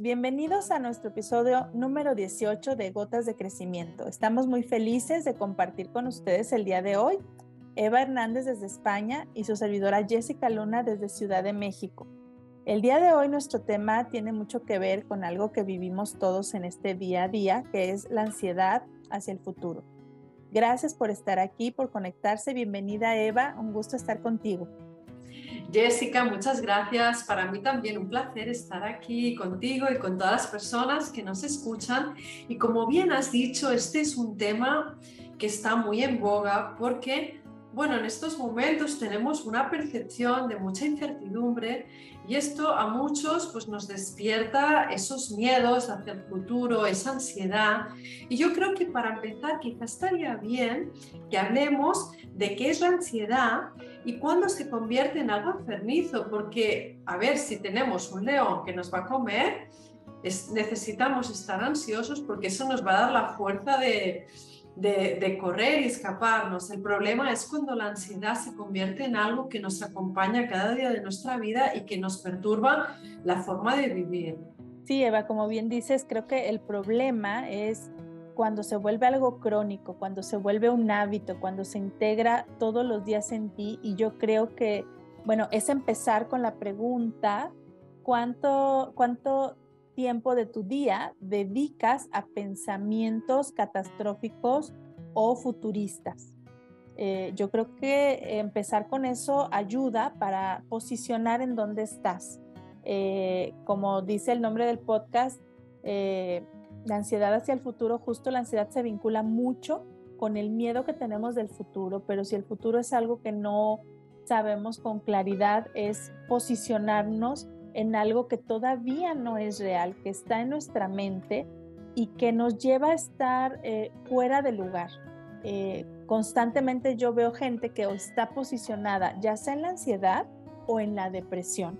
bienvenidos a nuestro episodio número 18 de Gotas de Crecimiento. Estamos muy felices de compartir con ustedes el día de hoy. Eva Hernández desde España y su servidora Jessica Luna desde Ciudad de México. El día de hoy nuestro tema tiene mucho que ver con algo que vivimos todos en este día a día, que es la ansiedad hacia el futuro. Gracias por estar aquí, por conectarse. Bienvenida Eva, un gusto estar contigo. Jessica, muchas gracias. Para mí también un placer estar aquí contigo y con todas las personas que nos escuchan. Y como bien has dicho, este es un tema que está muy en boga porque, bueno, en estos momentos tenemos una percepción de mucha incertidumbre y esto a muchos pues, nos despierta esos miedos hacia el futuro, esa ansiedad. Y yo creo que para empezar quizás estaría bien que hablemos de qué es la ansiedad y cuándo se convierte en algo enfermizo, porque a ver si tenemos un león que nos va a comer, necesitamos estar ansiosos porque eso nos va a dar la fuerza de, de, correr y escaparnos. El problema es cuando la ansiedad se convierte en algo que nos acompaña cada día de nuestra vida y que nos perturba la forma de vivir. Sí, Eva, como bien dices, creo que el problema es cuando se vuelve algo crónico, cuando se vuelve un hábito, cuando se integra todos los días en ti. Y yo creo que, bueno, es empezar con la pregunta, ¿cuánto, cuánto tiempo de tu día dedicas a pensamientos catastróficos o futuristas. Eh, yo creo que empezar con eso ayuda para posicionar en dónde estás. Eh, como dice el nombre del podcast, eh, la ansiedad hacia el futuro, justo la ansiedad se vincula mucho con el miedo que tenemos del futuro, pero si el futuro es algo que no sabemos con claridad, es posicionarnos en algo que todavía no es real, que está en nuestra mente y que nos lleva a estar eh, fuera de lugar. Eh, constantemente yo veo gente que está posicionada ya sea en la ansiedad o en la depresión.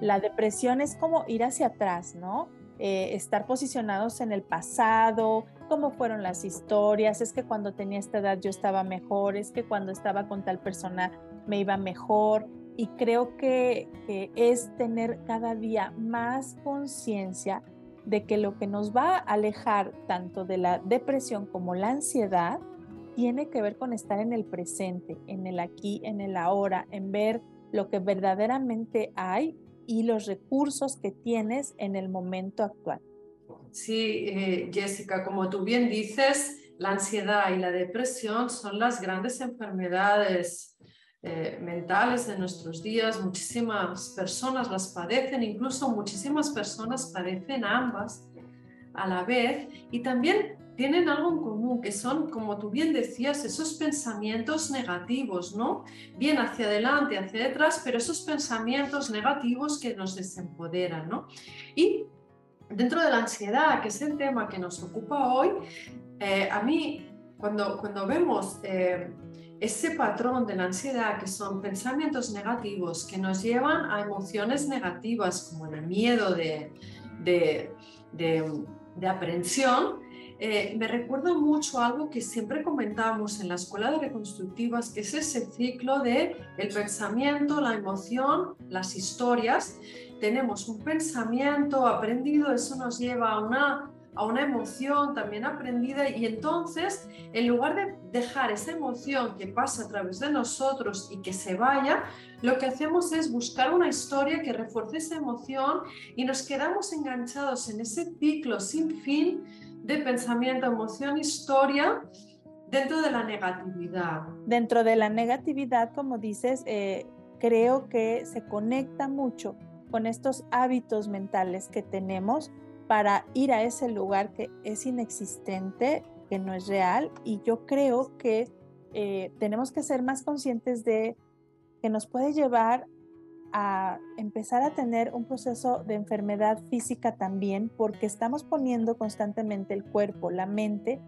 La depresión es como ir hacia atrás, ¿no? Eh, estar posicionados en el pasado, cómo fueron las historias, es que cuando tenía esta edad yo estaba mejor, es que cuando estaba con tal persona me iba mejor, y creo que, es tener cada día más conciencia de que lo que nos va a alejar tanto de la depresión como la ansiedad tiene que ver con estar en el presente, en el aquí, en el ahora, en ver lo que verdaderamente hay y los recursos que tienes en el momento actual. Sí, eh, Jessica, como tú bien dices, la ansiedad y la depresión son las grandes enfermedades eh, mentales de nuestros días, muchísimas personas las padecen, incluso muchísimas personas padecen ambas a la vez y también tienen algo en común, que son, como tú bien decías, esos pensamientos negativos, ¿no? Bien hacia adelante, hacia detrás, pero esos pensamientos negativos que nos desempoderan, ¿no? Y dentro de la ansiedad, que es el tema que nos ocupa hoy, eh, a mí, cuando, cuando vemos... Eh, ese patrón de la ansiedad, que son pensamientos negativos que nos llevan a emociones negativas como el miedo de, de, de, aprehensión, eh, me recuerda mucho algo que siempre comentábamos en la escuela de reconstructivas, que es ese ciclo de el pensamiento, la emoción, las historias. Tenemos un pensamiento aprendido, eso nos lleva a una a una emoción también aprendida y entonces en lugar de dejar esa emoción que pasa a través de nosotros y que se vaya, lo que hacemos es buscar una historia que refuerce esa emoción y nos quedamos enganchados en ese ciclo sin fin de pensamiento, emoción, historia dentro de la negatividad. Dentro de la negatividad, como dices, eh, creo que se conecta mucho con estos hábitos mentales que tenemos para ir a ese lugar que es inexistente, que no es real. Y yo creo que eh, tenemos que ser más conscientes de que nos puede llevar a empezar a tener un proceso de enfermedad física también, porque estamos poniendo constantemente el cuerpo, la mente,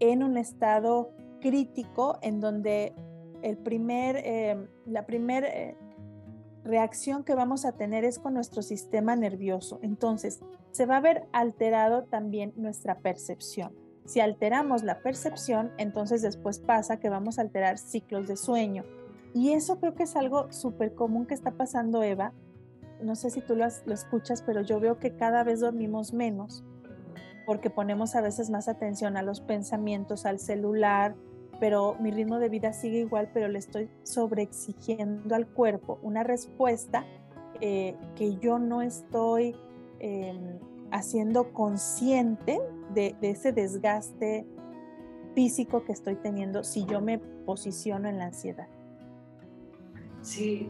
en un estado crítico en donde el primer, eh, la primera eh, reacción que vamos a tener es con nuestro sistema nervioso. Entonces, se va a ver alterado también nuestra percepción. Si alteramos la percepción, entonces después pasa que vamos a alterar ciclos de sueño. Y eso creo que es algo súper común que está pasando, Eva, no sé si tú lo, escuchas, pero yo veo que cada vez dormimos menos porque ponemos a veces más atención a los pensamientos, al celular, pero mi ritmo de vida sigue igual, pero le estoy sobreexigiendo al cuerpo una respuesta eh, que yo no estoy em, haciendo consciente de, ese desgaste físico que estoy teniendo si yo me posiciono en la ansiedad. Sí,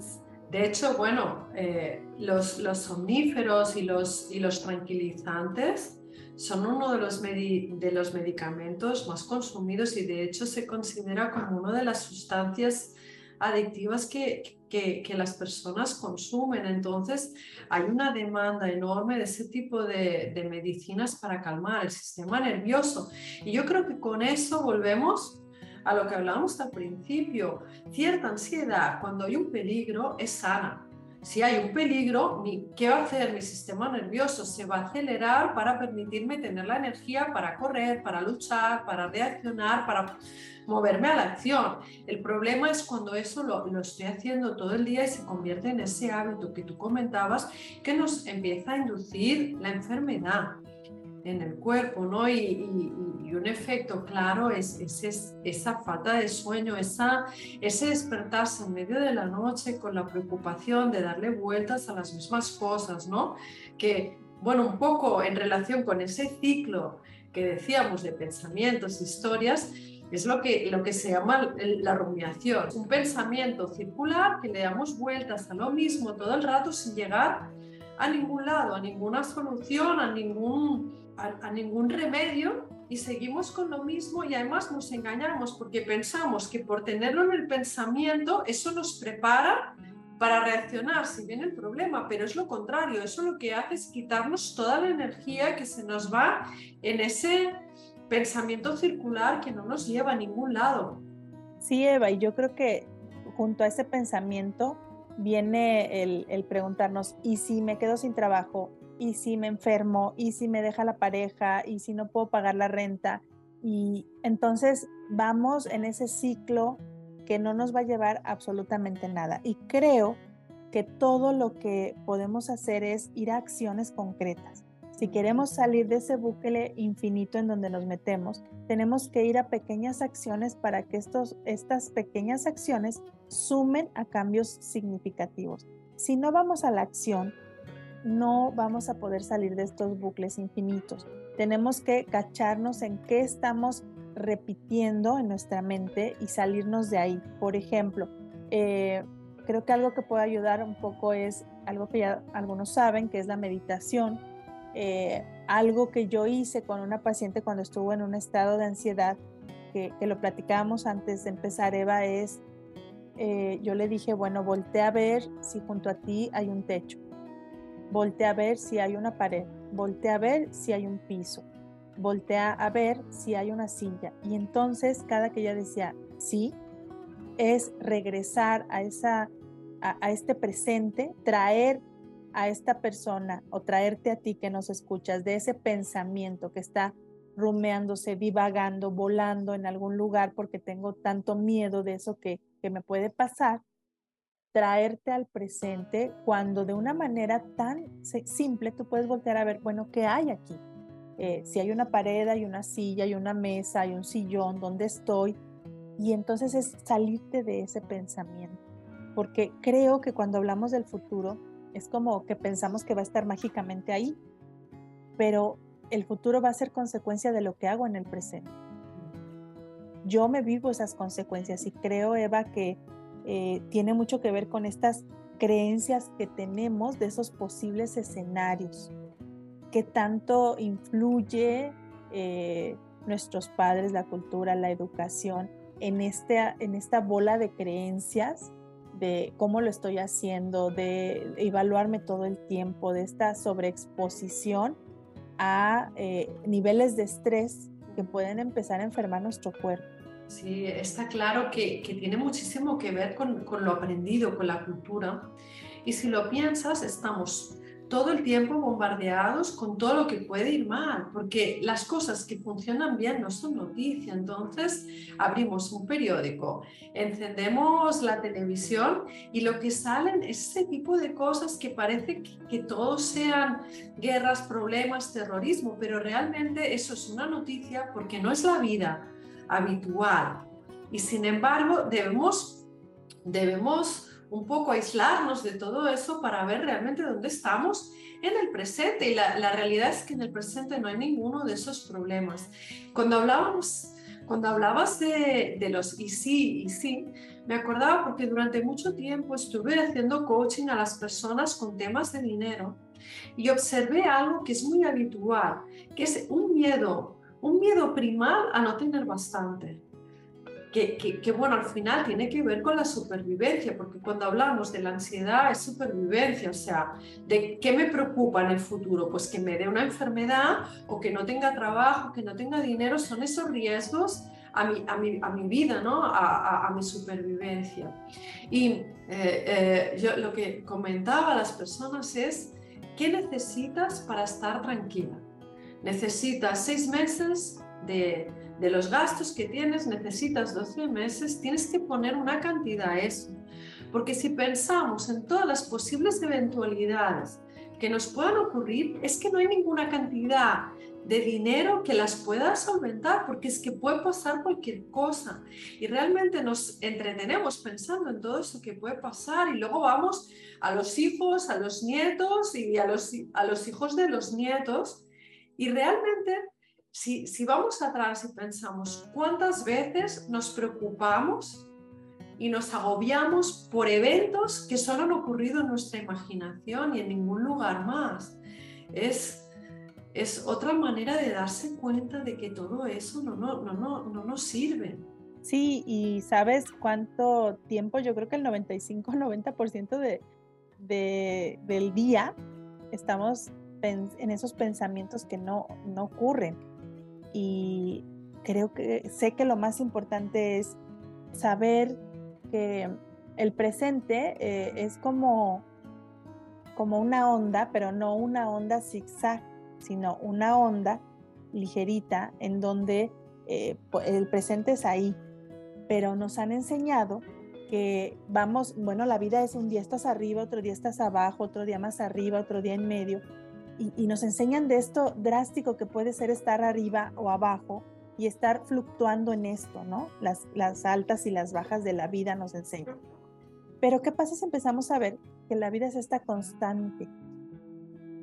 de hecho, bueno, eh, los, los somníferos y los, y los tranquilizantes son uno de los, de los medicamentos más consumidos y de hecho se considera como una de las sustancias adictivas que, que, las personas consumen. Entonces, hay una demanda enorme de ese tipo de, de, medicinas para calmar el sistema nervioso. Y yo creo que con eso volvemos a lo que hablábamos al principio. Cierta ansiedad, cuando hay un peligro, es sana si hay un peligro, ¿qué va a hacer mi sistema nervioso? Se va a acelerar para permitirme tener la energía para correr, para luchar, para reaccionar, para moverme a la acción. El problema es cuando eso lo, lo estoy haciendo todo el día y se convierte en ese hábito que tú comentabas que nos empieza a inducir la enfermedad en el cuerpo, ¿no? Y, un efecto claro es, esa falta de sueño, esa, ese despertarse en medio de la noche con la preocupación de darle vueltas a las mismas cosas, ¿no? Que, bueno, un poco en relación con ese ciclo que decíamos de pensamientos, historias, es lo que, lo que se llama la rumiación. Un pensamiento circular que le damos vueltas a lo mismo todo el rato sin llegar a ningún lado, a ninguna solución, a ningún a, ningún remedio y seguimos con lo mismo y además nos engañamos porque pensamos que por tenerlo en el pensamiento eso nos prepara para reaccionar si viene el problema, pero es lo contrario, eso lo que hace es quitarnos toda la energía que se nos va en ese pensamiento circular que no nos lleva a ningún lado. Sí, Eva, y yo creo que junto a ese pensamiento viene el, el preguntarnos, ¿y si me quedo sin trabajo? Y si me enfermo, y si me deja la pareja, y si no puedo pagar la renta. Y entonces vamos en ese ciclo que no nos va a llevar absolutamente nada. Y creo que todo lo que podemos hacer es ir a acciones concretas. Si queremos salir de ese bucle infinito en donde nos metemos, tenemos que ir a pequeñas acciones para que estos, estas pequeñas acciones sumen a cambios significativos. Si no vamos a la acción, no vamos a poder salir de estos bucles infinitos. Tenemos que cacharnos en qué estamos repitiendo en nuestra mente y salirnos de ahí. Por ejemplo, eh, creo que algo que puede ayudar un poco es algo que ya algunos saben, que es la meditación. Eh, algo que yo hice con una paciente cuando estuvo en un estado de ansiedad, que, lo platicábamos antes de empezar, Eva, es, eh, yo le dije, bueno, voltea a ver si junto a ti hay un techo Voltea a ver si hay una pared, voltea a ver si hay un piso, voltea a ver si hay una silla. Y entonces cada que ella decía sí, es regresar a, esa, a, este presente, traer a esta persona o traerte a ti que nos escuchas de ese pensamiento que está rumeándose, divagando, volando en algún lugar porque tengo tanto miedo de eso que, que me puede pasar, traerte al presente cuando de una manera tan simple tú puedes voltear a ver, bueno, ¿qué hay aquí? Eh, si hay una pared, hay una silla, hay una mesa, hay un sillón, ¿dónde estoy? Y entonces es salirte de ese pensamiento, porque creo que cuando hablamos del futuro es como que pensamos que va a estar mágicamente ahí, pero el futuro va a ser consecuencia de lo que hago en el presente. Yo me vivo esas consecuencias y creo, Eva, que eh, tiene mucho que ver con estas creencias que tenemos de esos posibles escenarios, que tanto influye eh, nuestros padres, la cultura, la educación, en, este, en esta bola de creencias de cómo lo estoy haciendo, de evaluarme todo el tiempo, de esta sobreexposición a eh, niveles de estrés que pueden empezar a enfermar nuestro cuerpo. Sí, está claro que, tiene muchísimo que ver con, lo aprendido, con la cultura. Y si lo piensas, estamos todo el tiempo bombardeados con todo lo que puede ir mal, porque las cosas que funcionan bien no son noticia. Entonces abrimos un periódico, encendemos la televisión y lo que salen es ese tipo de cosas que parece que, que todos sean guerras, problemas, terrorismo, pero realmente eso es una noticia porque no es la vida habitual. Y sin embargo debemos, debemos un poco aislarnos de todo eso para ver realmente dónde estamos en el presente. Y la, realidad es que en el presente no hay ninguno de esos problemas. Cuando hablábamos, cuando hablabas de, de los y sí, y sí, me acordaba porque durante mucho tiempo estuve haciendo coaching a las personas con temas de dinero y observé algo que es muy habitual, que es un miedo, un miedo primal a no tener bastante que, bueno, al final tiene que ver con la supervivencia, porque cuando hablamos de la ansiedad es supervivencia, o sea, ¿de qué me preocupa en el futuro? Pues que me dé una enfermedad o que no tenga trabajo, que no tenga dinero, son esos riesgos a mi, a mi, a mi vida, ¿no? A, a, mi supervivencia. Y eh, eh, yo lo que comentaba a las personas es, ¿qué necesitas para estar tranquila? Necesitas seis meses de los gastos que tienes, necesitas 12 meses, tienes que poner una cantidad a eso. Porque si pensamos en todas las posibles eventualidades que nos puedan ocurrir, es que no hay ninguna cantidad de dinero que las pueda solventar, porque es que puede pasar cualquier cosa. Y realmente nos entretenemos pensando en todo eso que puede pasar y luego vamos a los hijos, a los nietos y a los hijos de los nietos. Y realmente si, vamos atrás y pensamos cuántas veces nos preocupamos y nos agobiamos por eventos que solo han ocurrido en nuestra imaginación y en ningún lugar más. Es, es otra manera de darse cuenta de que todo eso no, no, no, no, no nos sirve. Sí, y sabes cuánto tiempo, yo creo que el 95-90% de, de, del día estamos en esos pensamientos que no, no ocurren. Y creo que sé que lo más importante es saber que el presente eh, es como, como una onda, pero no una onda zigzag, sino una onda ligerita en donde eh, el presente es ahí, pero nos han enseñado que vamos, bueno, la vida es un día estás arriba, otro día estás abajo, otro día más arriba, otro día en medio, y, nos enseñan de esto drástico que puede ser estar arriba o abajo y estar fluctuando en esto, ¿no? Las, las altas y las bajas de la vida nos enseñan. Pero ¿qué pasa si empezamos a ver que la vida es esta constante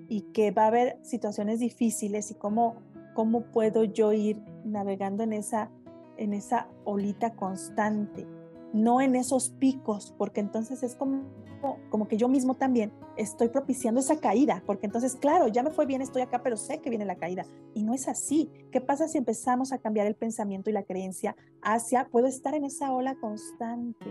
y que va a haber situaciones difíciles y cómo, cómo puedo yo ir navegando en esa, en esa olita constante, no en esos picos, porque entonces es como como que yo mismo también estoy propiciando esa caída, porque entonces, claro, ya me fue bien, estoy acá, pero sé que viene la caída. Y no es así. ¿Qué pasa si empezamos a cambiar el pensamiento y la creencia hacia, puedo estar en esa ola constante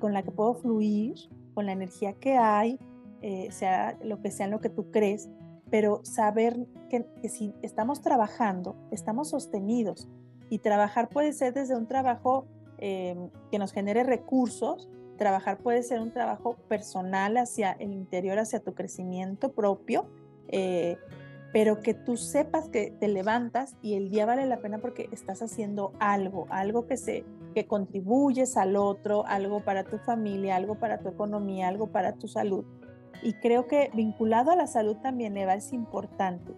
con la que puedo fluir, con la energía que hay, eh, sea lo que sea en lo que tú crees, pero saber que, si estamos trabajando, estamos sostenidos. Y trabajar puede ser desde un trabajo eh, que nos genere recursos, Trabajar puede ser un trabajo personal hacia el interior, hacia tu crecimiento propio, eh, pero que tú sepas que te levantas y el día vale la pena porque estás haciendo algo, algo que se que contribuyes al otro, algo para tu familia, algo para tu economía, algo para tu salud. Y creo que vinculado a la salud también, Eva, es importante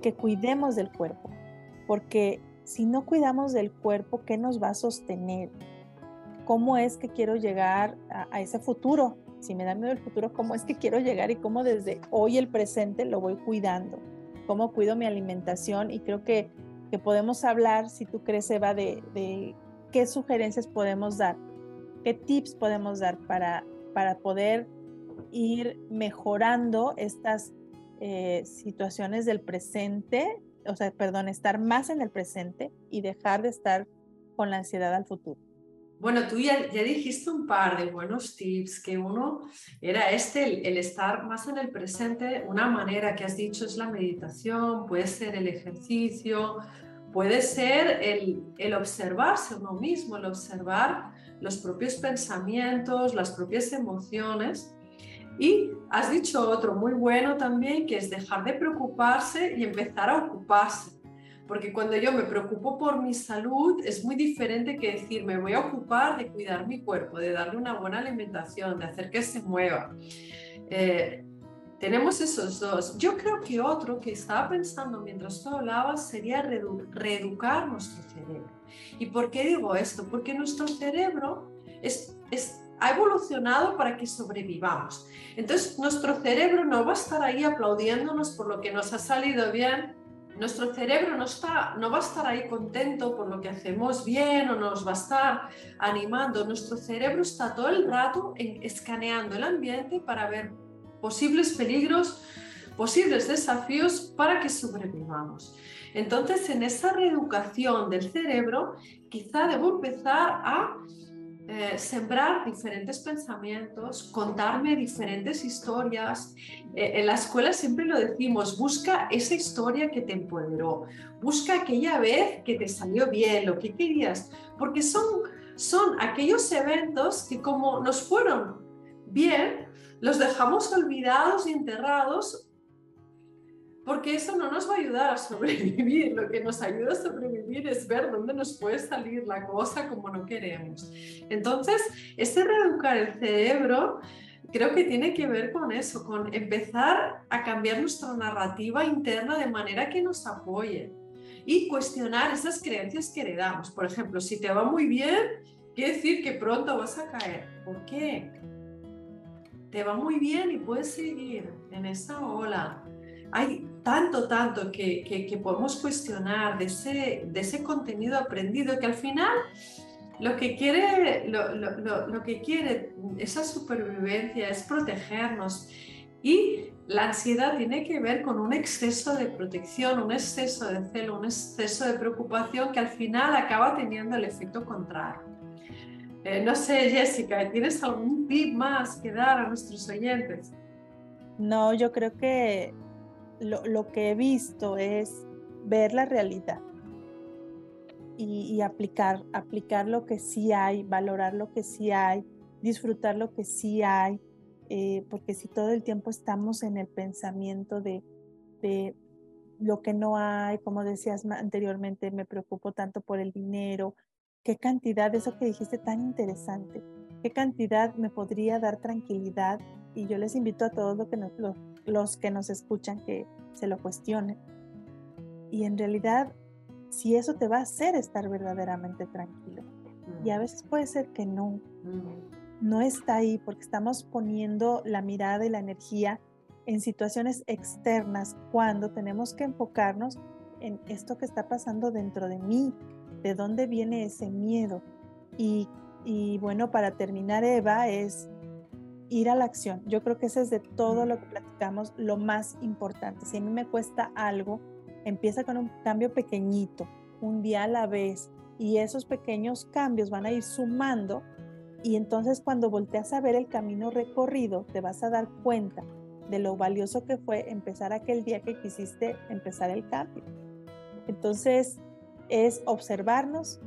que cuidemos del cuerpo, porque si no cuidamos del cuerpo, ¿qué nos va a sostener? Cómo es que quiero llegar a, ese futuro. Si me da miedo el futuro, cómo es que quiero llegar y cómo desde hoy el presente lo voy cuidando. Cómo cuido mi alimentación y creo que, podemos hablar, si tú crees, Eva, de, de qué sugerencias podemos dar, qué tips podemos dar para, para poder ir mejorando estas eh, situaciones del presente, o sea, perdón, estar más en el presente y dejar de estar con la ansiedad al futuro. Bueno, tú ya, dijiste un par de buenos tips, que uno era este, el, estar más en el presente, una manera que has dicho es la meditación, puede ser el ejercicio, puede ser el, el observarse uno mismo, el observar los propios pensamientos, las propias emociones. Y has dicho otro muy bueno también, que es dejar de preocuparse y empezar a ocuparse. Porque cuando yo me preocupo por mi salud, es muy diferente que decir, me voy a ocupar de cuidar mi cuerpo, de darle una buena alimentación, de hacer que se mueva. Eh, tenemos esos dos. Yo creo que otro que estaba pensando mientras tú hablabas sería reeducar nuestro cerebro. ¿Y por qué digo esto? Porque nuestro cerebro es, es, ha evolucionado para que sobrevivamos. Entonces, nuestro cerebro no va a estar ahí aplaudiéndonos por lo que nos ha salido bien nuestro cerebro no, está, no va a estar ahí contento por lo que hacemos bien o nos va a estar animando. Nuestro cerebro está todo el rato escaneando el ambiente para ver posibles peligros, posibles desafíos para que sobrevivamos. Entonces, en esa reeducación del cerebro, quizá debo empezar a eh, sembrar diferentes pensamientos, contarme diferentes historias. Eh, en la escuela siempre lo decimos, busca esa historia que te empoderó, busca aquella vez que te salió bien, lo que querías, porque son, son aquellos eventos que como nos fueron bien, los dejamos olvidados y enterrados porque eso no nos va a ayudar a sobrevivir. Lo que nos ayuda a sobrevivir es ver dónde nos puede salir la cosa como no queremos. Entonces, ese reeducar el cerebro creo que tiene que ver con eso, con empezar a cambiar nuestra narrativa interna de manera que nos apoye y cuestionar esas creencias que heredamos. Por ejemplo, si te va muy bien, quiere decir que pronto vas a caer. ¿Por qué? Te va muy bien y puedes seguir en esa ola hay tanto, tanto que, que, podemos cuestionar de ese, de ese contenido aprendido que al final lo que quiere, lo, lo, lo, que quiere esa supervivencia es protegernos y la ansiedad tiene que ver con un exceso de protección, un exceso de celo, un exceso de preocupación que al final acaba teniendo el efecto contrario. Eh, no sé, Jessica, ¿tienes algún tip más que dar a nuestros oyentes? No, yo creo que lo, que he visto es ver la realidad y, aplicar, aplicar lo que sí hay, valorar lo que sí hay, disfrutar lo que sí hay, eh, porque si todo el tiempo estamos en el pensamiento de, de lo que no hay, como decías anteriormente, me preocupo tanto por el dinero, qué cantidad, eso que dijiste tan interesante, qué cantidad me podría dar tranquilidad y yo les invito a todos los que nos, los que nos escuchan que se lo cuestionen. Y en realidad, si eso te va a hacer estar verdaderamente tranquilo. Y a veces puede ser que no. No está ahí porque estamos poniendo la mirada y la energía en situaciones externas cuando tenemos que enfocarnos en esto que está pasando dentro de mí, de dónde viene ese miedo. Y, y bueno, para terminar, Eva, es ir a la acción. Yo creo que ese es de todo lo que platicamos lo más importante. Si a mí me cuesta algo, empieza con un cambio pequeñito, un día a la vez, y esos pequeños cambios van a ir sumando y entonces cuando volteas a ver el camino recorrido, te vas a dar cuenta de lo valioso que fue empezar aquel día que quisiste empezar el cambio. Entonces es observarnos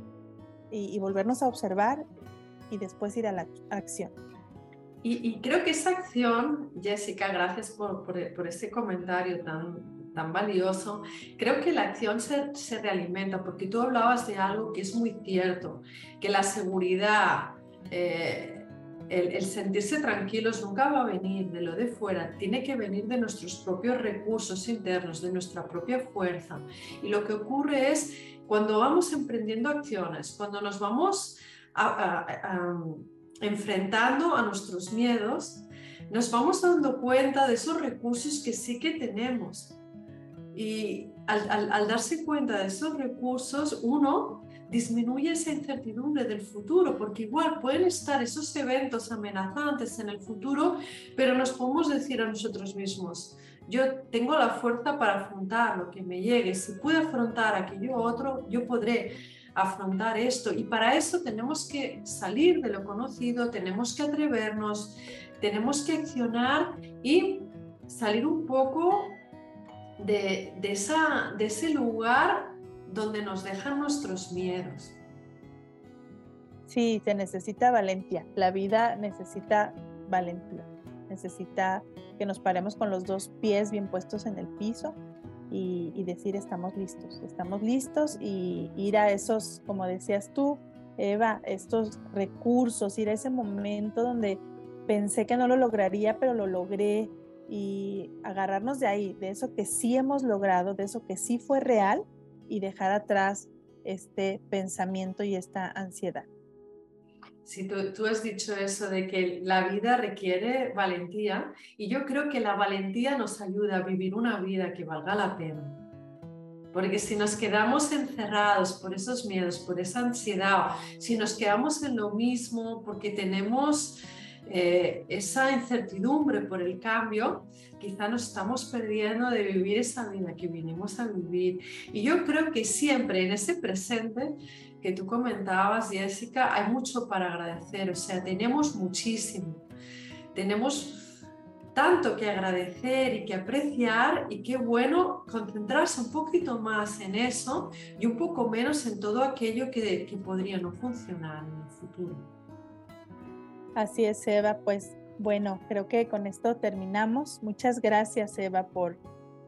y, y volvernos a observar y después ir a la acción. Y, creo que esa acción, Jessica, gracias por, por, ese comentario tan, tan valioso, creo que la acción se, se, realimenta, porque tú hablabas de algo que es muy cierto, que la seguridad, eh, el, el, sentirse tranquilos nunca va a venir de lo de fuera, tiene que venir de nuestros propios recursos internos, de nuestra propia fuerza. Y lo que ocurre es cuando vamos emprendiendo acciones, cuando nos vamos a, a enfrentando a nuestros miedos, nos vamos dando cuenta de esos recursos que sí que tenemos. Y al, darse cuenta de esos recursos, uno disminuye esa incertidumbre del futuro, porque igual pueden estar esos eventos amenazantes en el futuro, pero nos podemos decir a nosotros mismos, yo tengo la fuerza para afrontar lo que me llegue, si puedo afrontar aquello otro, yo podré afrontar esto. Y para eso tenemos que salir de lo conocido, tenemos que atrevernos, tenemos que accionar y salir un poco de, esa, de ese lugar donde nos dejan nuestros miedos. Sí, se necesita valentía. La vida necesita valentía. necesita que nos paremos con los dos pies bien puestos en el piso y, decir estamos listos, estamos listos y ir a esos, como decías tú, Eva, estos recursos, ir a ese momento donde pensé que no lo lograría, pero lo logré y agarrarnos de ahí, de eso que sí hemos logrado, de eso que sí fue real y dejar atrás este pensamiento y esta ansiedad. Sí, tú, has dicho eso de que la vida requiere valentía y yo creo que la valentía nos ayuda a vivir una vida que valga la pena. Porque si nos quedamos encerrados por esos miedos, por esa ansiedad, si nos quedamos en lo mismo porque tenemos eh, esa incertidumbre por el cambio, quizá nos estamos perdiendo de vivir esa vida que vinimos a vivir. Y yo creo que siempre en ese presente que tú comentabas, Jessica, hay mucho para agradecer, o sea, tenemos muchísimo. Tenemos tanto que agradecer y que apreciar y qué bueno concentrarse un poquito más en eso y un poco menos en todo aquello que, que podría no funcionar en el futuro. Así es, Eva, pues bueno, creo que con esto terminamos. Muchas gracias, Eva, por,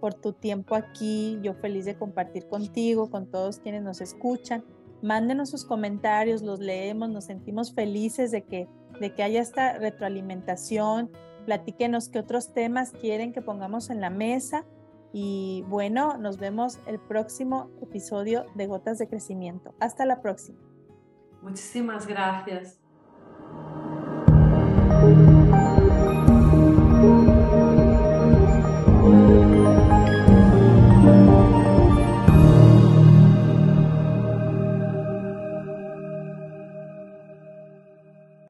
por tu tiempo aquí. Yo feliz de compartir contigo, con todos quienes nos escuchan. Mándenos sus comentarios, los leemos, nos sentimos felices de que, de que haya esta retroalimentación. Platíquenos qué otros temas quieren que pongamos en la mesa. Y bueno, nos vemos el próximo episodio de Gotas de Crecimiento. Hasta la próxima. Muchísimas gracias.